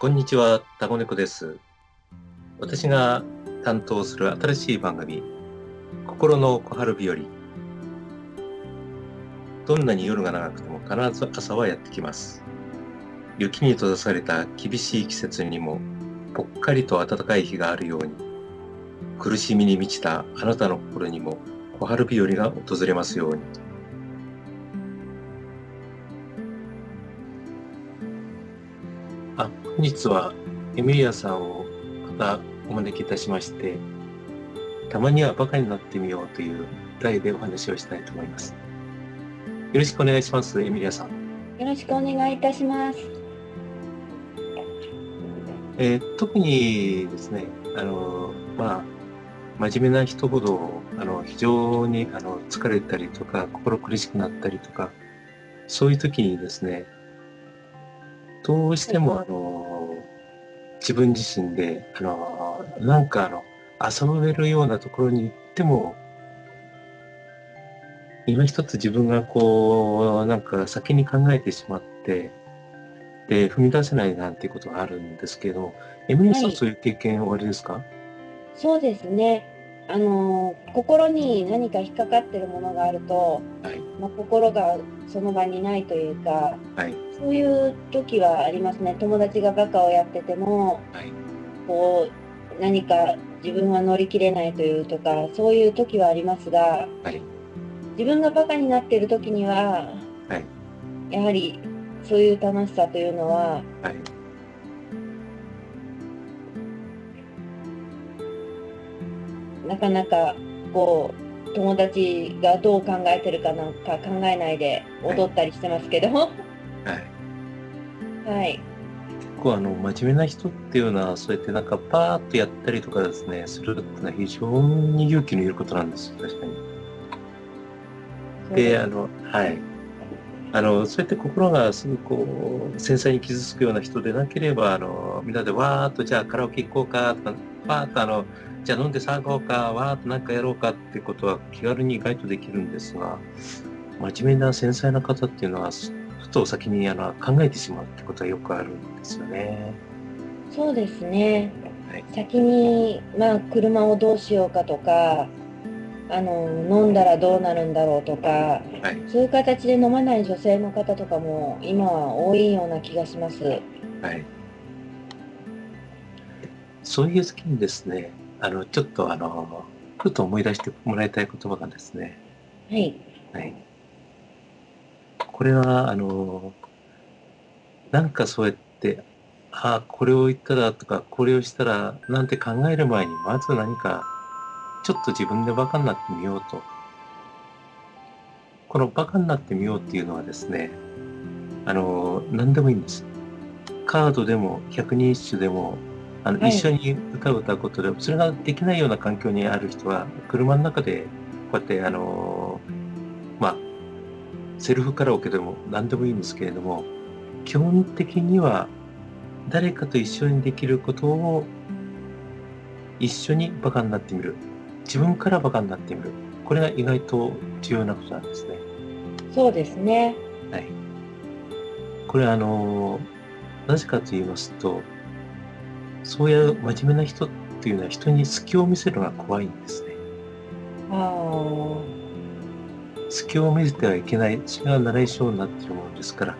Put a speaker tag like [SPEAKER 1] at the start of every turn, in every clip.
[SPEAKER 1] こんにちは、タコネコです。私が担当する新しい番組、心の小春日和。どんなに夜が長くても必ず朝はやってきます。雪に閉ざされた厳しい季節にも、ぽっかりと暖かい日があるように、苦しみに満ちたあなたの心にも小春日和が訪れますように。本日はエミリアさんをまたお招きいたしまして、たまにはバカになってみようという題でお話をしたいと思います。よろしくお願いします、エミリアさん。
[SPEAKER 2] よろしくお願いいたします。
[SPEAKER 1] えー特にですね、あの、まあ、真面目な人ほど、あの、非常に、あの、疲れたりとか、心苦しくなったりとか、そういう時にですね、どうしても、あの、自分自身で、あの、なんかあの、遊べるようなところに行っても、今一つ自分がこう、なんか先に考えてしまって、で、踏み出せないなんていうことがあるんですけれども、エミリーさん、
[SPEAKER 2] はい。
[SPEAKER 1] そういう経験おありですか？
[SPEAKER 2] そうですね。あの心に何か引っかかってるものがあると、
[SPEAKER 1] はい。
[SPEAKER 2] まあ、心がその場にないというか、
[SPEAKER 1] はい。
[SPEAKER 2] そういう時はありますね。友達がバカをやってても、
[SPEAKER 1] はい。
[SPEAKER 2] こう何か自分は乗り切れないというとか、そういう時はありますが、
[SPEAKER 1] はい。
[SPEAKER 2] 自分がバカになっている時には、
[SPEAKER 1] はい
[SPEAKER 2] やはりそういう楽しさというのは、なかなかこう友達がどう考えてるかなんか考えないで踊ったりしてますけど、は
[SPEAKER 1] はい。
[SPEAKER 2] い、
[SPEAKER 1] 結構あの、真面目な人っていうのは、そうやってなんかパーッとやったりとかですね、するっていうのは非常に勇気のいることなんですよ、確かに。で、あの、はい。あの、そうやって心がすぐこう、繊細に傷つくような人でなければ、あの、みんなでわーっと、じゃあカラオケ行こうか、とか、パーッとあの、じゃあ飲んで騒ごうか、わーっとなんかやろうかってことは気軽に意外とできるんですが、真面目な繊細な方っていうのは、ふと先にあの考えてしまうってことはよくあるんですよね。
[SPEAKER 2] そうですね、
[SPEAKER 1] はい
[SPEAKER 2] 先に、まあ、車をどうしようかとかあの飲んだらどうなるんだろうとか
[SPEAKER 1] はい。
[SPEAKER 2] そういう形で飲まない女性の方とかも今は多いような気がします。
[SPEAKER 1] はい。そういう時にですね、あの、ちょっとあの、ふと思い出してもらいたい言葉がですね、
[SPEAKER 2] はい、
[SPEAKER 1] はい。これは、あの、なんかそうやって、ああ、これを言ったらとか、これをしたら、なんて考える前に、まず何か、ちょっと自分でバカになってみようと。このバカになってみようっていうのはですね、あの、何でもいいんです。カードでも、百人一首でも、あの、
[SPEAKER 2] はい
[SPEAKER 1] 一緒に歌を歌うことで、それができないような環境にある人は、車の中で、こうやって、あの、まあ、セルフカラオケでも何でもいいんですけれども、基本的には誰かと一緒にできることを一緒にバカになってみる。自分からバカになってみる。これが意外と重要なことなんですね。
[SPEAKER 2] そうですね。
[SPEAKER 1] はい。これあの、なぜかと言いますと、そういう真面目な人っていうのは人に隙を見せるのが怖いんですね。
[SPEAKER 2] あ
[SPEAKER 1] 隙を見せてはいけない、それが習い性になっているものですから、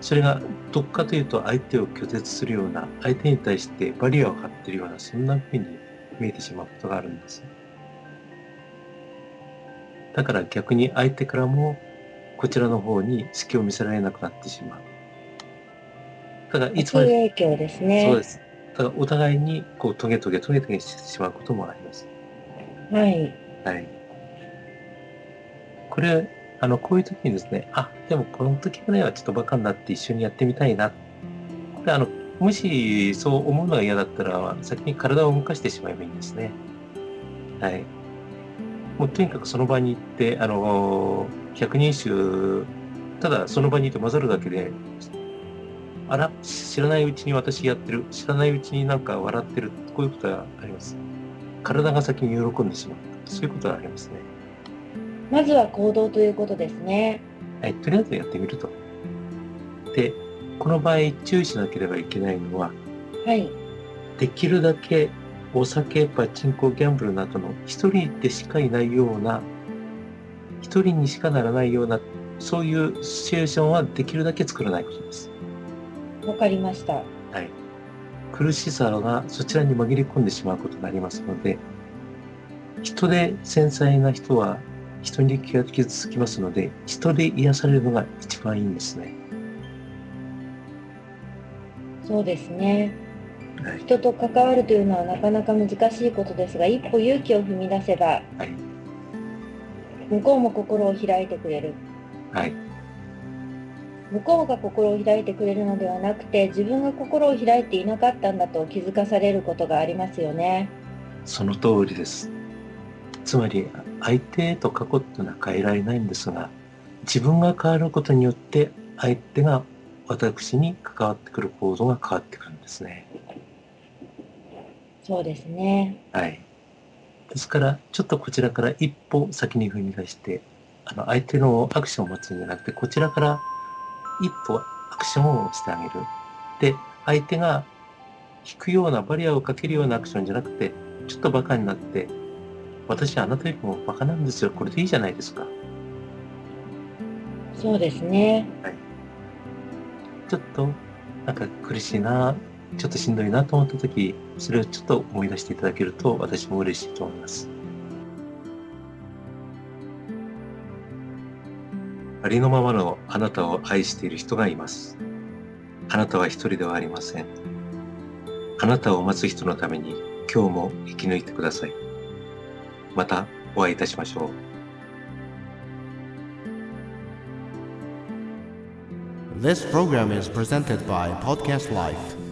[SPEAKER 1] それがどっかというと相手を拒絶するような、相手に対してバリアを張っているような、そんな風に見えてしまうことがあるんです。だから逆に相手からもこちらの方に隙を見せられなくなってしまう。ただ
[SPEAKER 2] あ、
[SPEAKER 1] いつまで、
[SPEAKER 2] 悪影響ですね。
[SPEAKER 1] そうです。ただお互いにこうトゲトゲトゲトゲしてしまうこともあります。
[SPEAKER 2] はい。
[SPEAKER 1] はい。これ、あの、こういう時にですね、あ、でもこの時ぐらいはちょっとバカになって一緒にやってみたいな。これ、あの、もしそう思うのが嫌だったら、先に体を動かしてしまえばいいんですね。はい。もうとにかくその場に行って、あの、百人一首、ただその場にいて混ざるだけで、あら、知らないうちに私やってる、知らないうちになんか笑ってる、こういうことがあります。体が先に喜んでしまう。そういうことがありますね。
[SPEAKER 2] まずは行動ということですね。
[SPEAKER 1] はい、とりあえずやってみると。で、この場合注意しなければいけないのは、
[SPEAKER 2] はい。
[SPEAKER 1] できるだけお酒、パチンコ、ギャンブルなどの一人でしかいないような、一人にしかならないような、そういうシチュエーションはできるだけ作らないことです。
[SPEAKER 2] わかりました。
[SPEAKER 1] はい。苦しさがそちらに紛れ込んでしまうことになりますので、人で繊細な人は人に気が傷つきますので、人で癒されるのが一番いいんですね。
[SPEAKER 2] そうですね。
[SPEAKER 1] はい。
[SPEAKER 2] 人と関わるというのはなかなか難しいことですが、一歩勇気を踏み出せば、
[SPEAKER 1] はい。
[SPEAKER 2] 向こうも心を開いてくれる。
[SPEAKER 1] はい。
[SPEAKER 2] 向こうが心を開いてくれるのではなくて、自分が心を開いていなかったんだと気づかされることがありますよね。
[SPEAKER 1] その通りです。つまり、相手と過去っていうのは変えられないんですが、自分が変わることによって、相手が私に関わってくる行動が変わってくるんですね。
[SPEAKER 2] そうですね。
[SPEAKER 1] はい。ですから、ちょっとこちらから一歩先に踏み出して、あの、相手のアクションを待つんじゃなくて、こちらから一歩アクションをしてあげる。で、相手が引くようなバリアをかけるようなアクションじゃなくて、ちょっとバカになって、私はあなたよりもバカなんですよ。これでいいじゃないですか。
[SPEAKER 2] そうですね。
[SPEAKER 1] ちょっと、なんか苦しいな、ちょっとしんどいなと思った時、それをちょっと思い出していただけると、私も嬉しいと思います。ありのままのあなたを愛している人がいます。あなたは一人ではありません。あなたを待つ人のために今日も生き抜いてください。またお会いいたしましょう。
[SPEAKER 3] This program is presented by Podcast Life.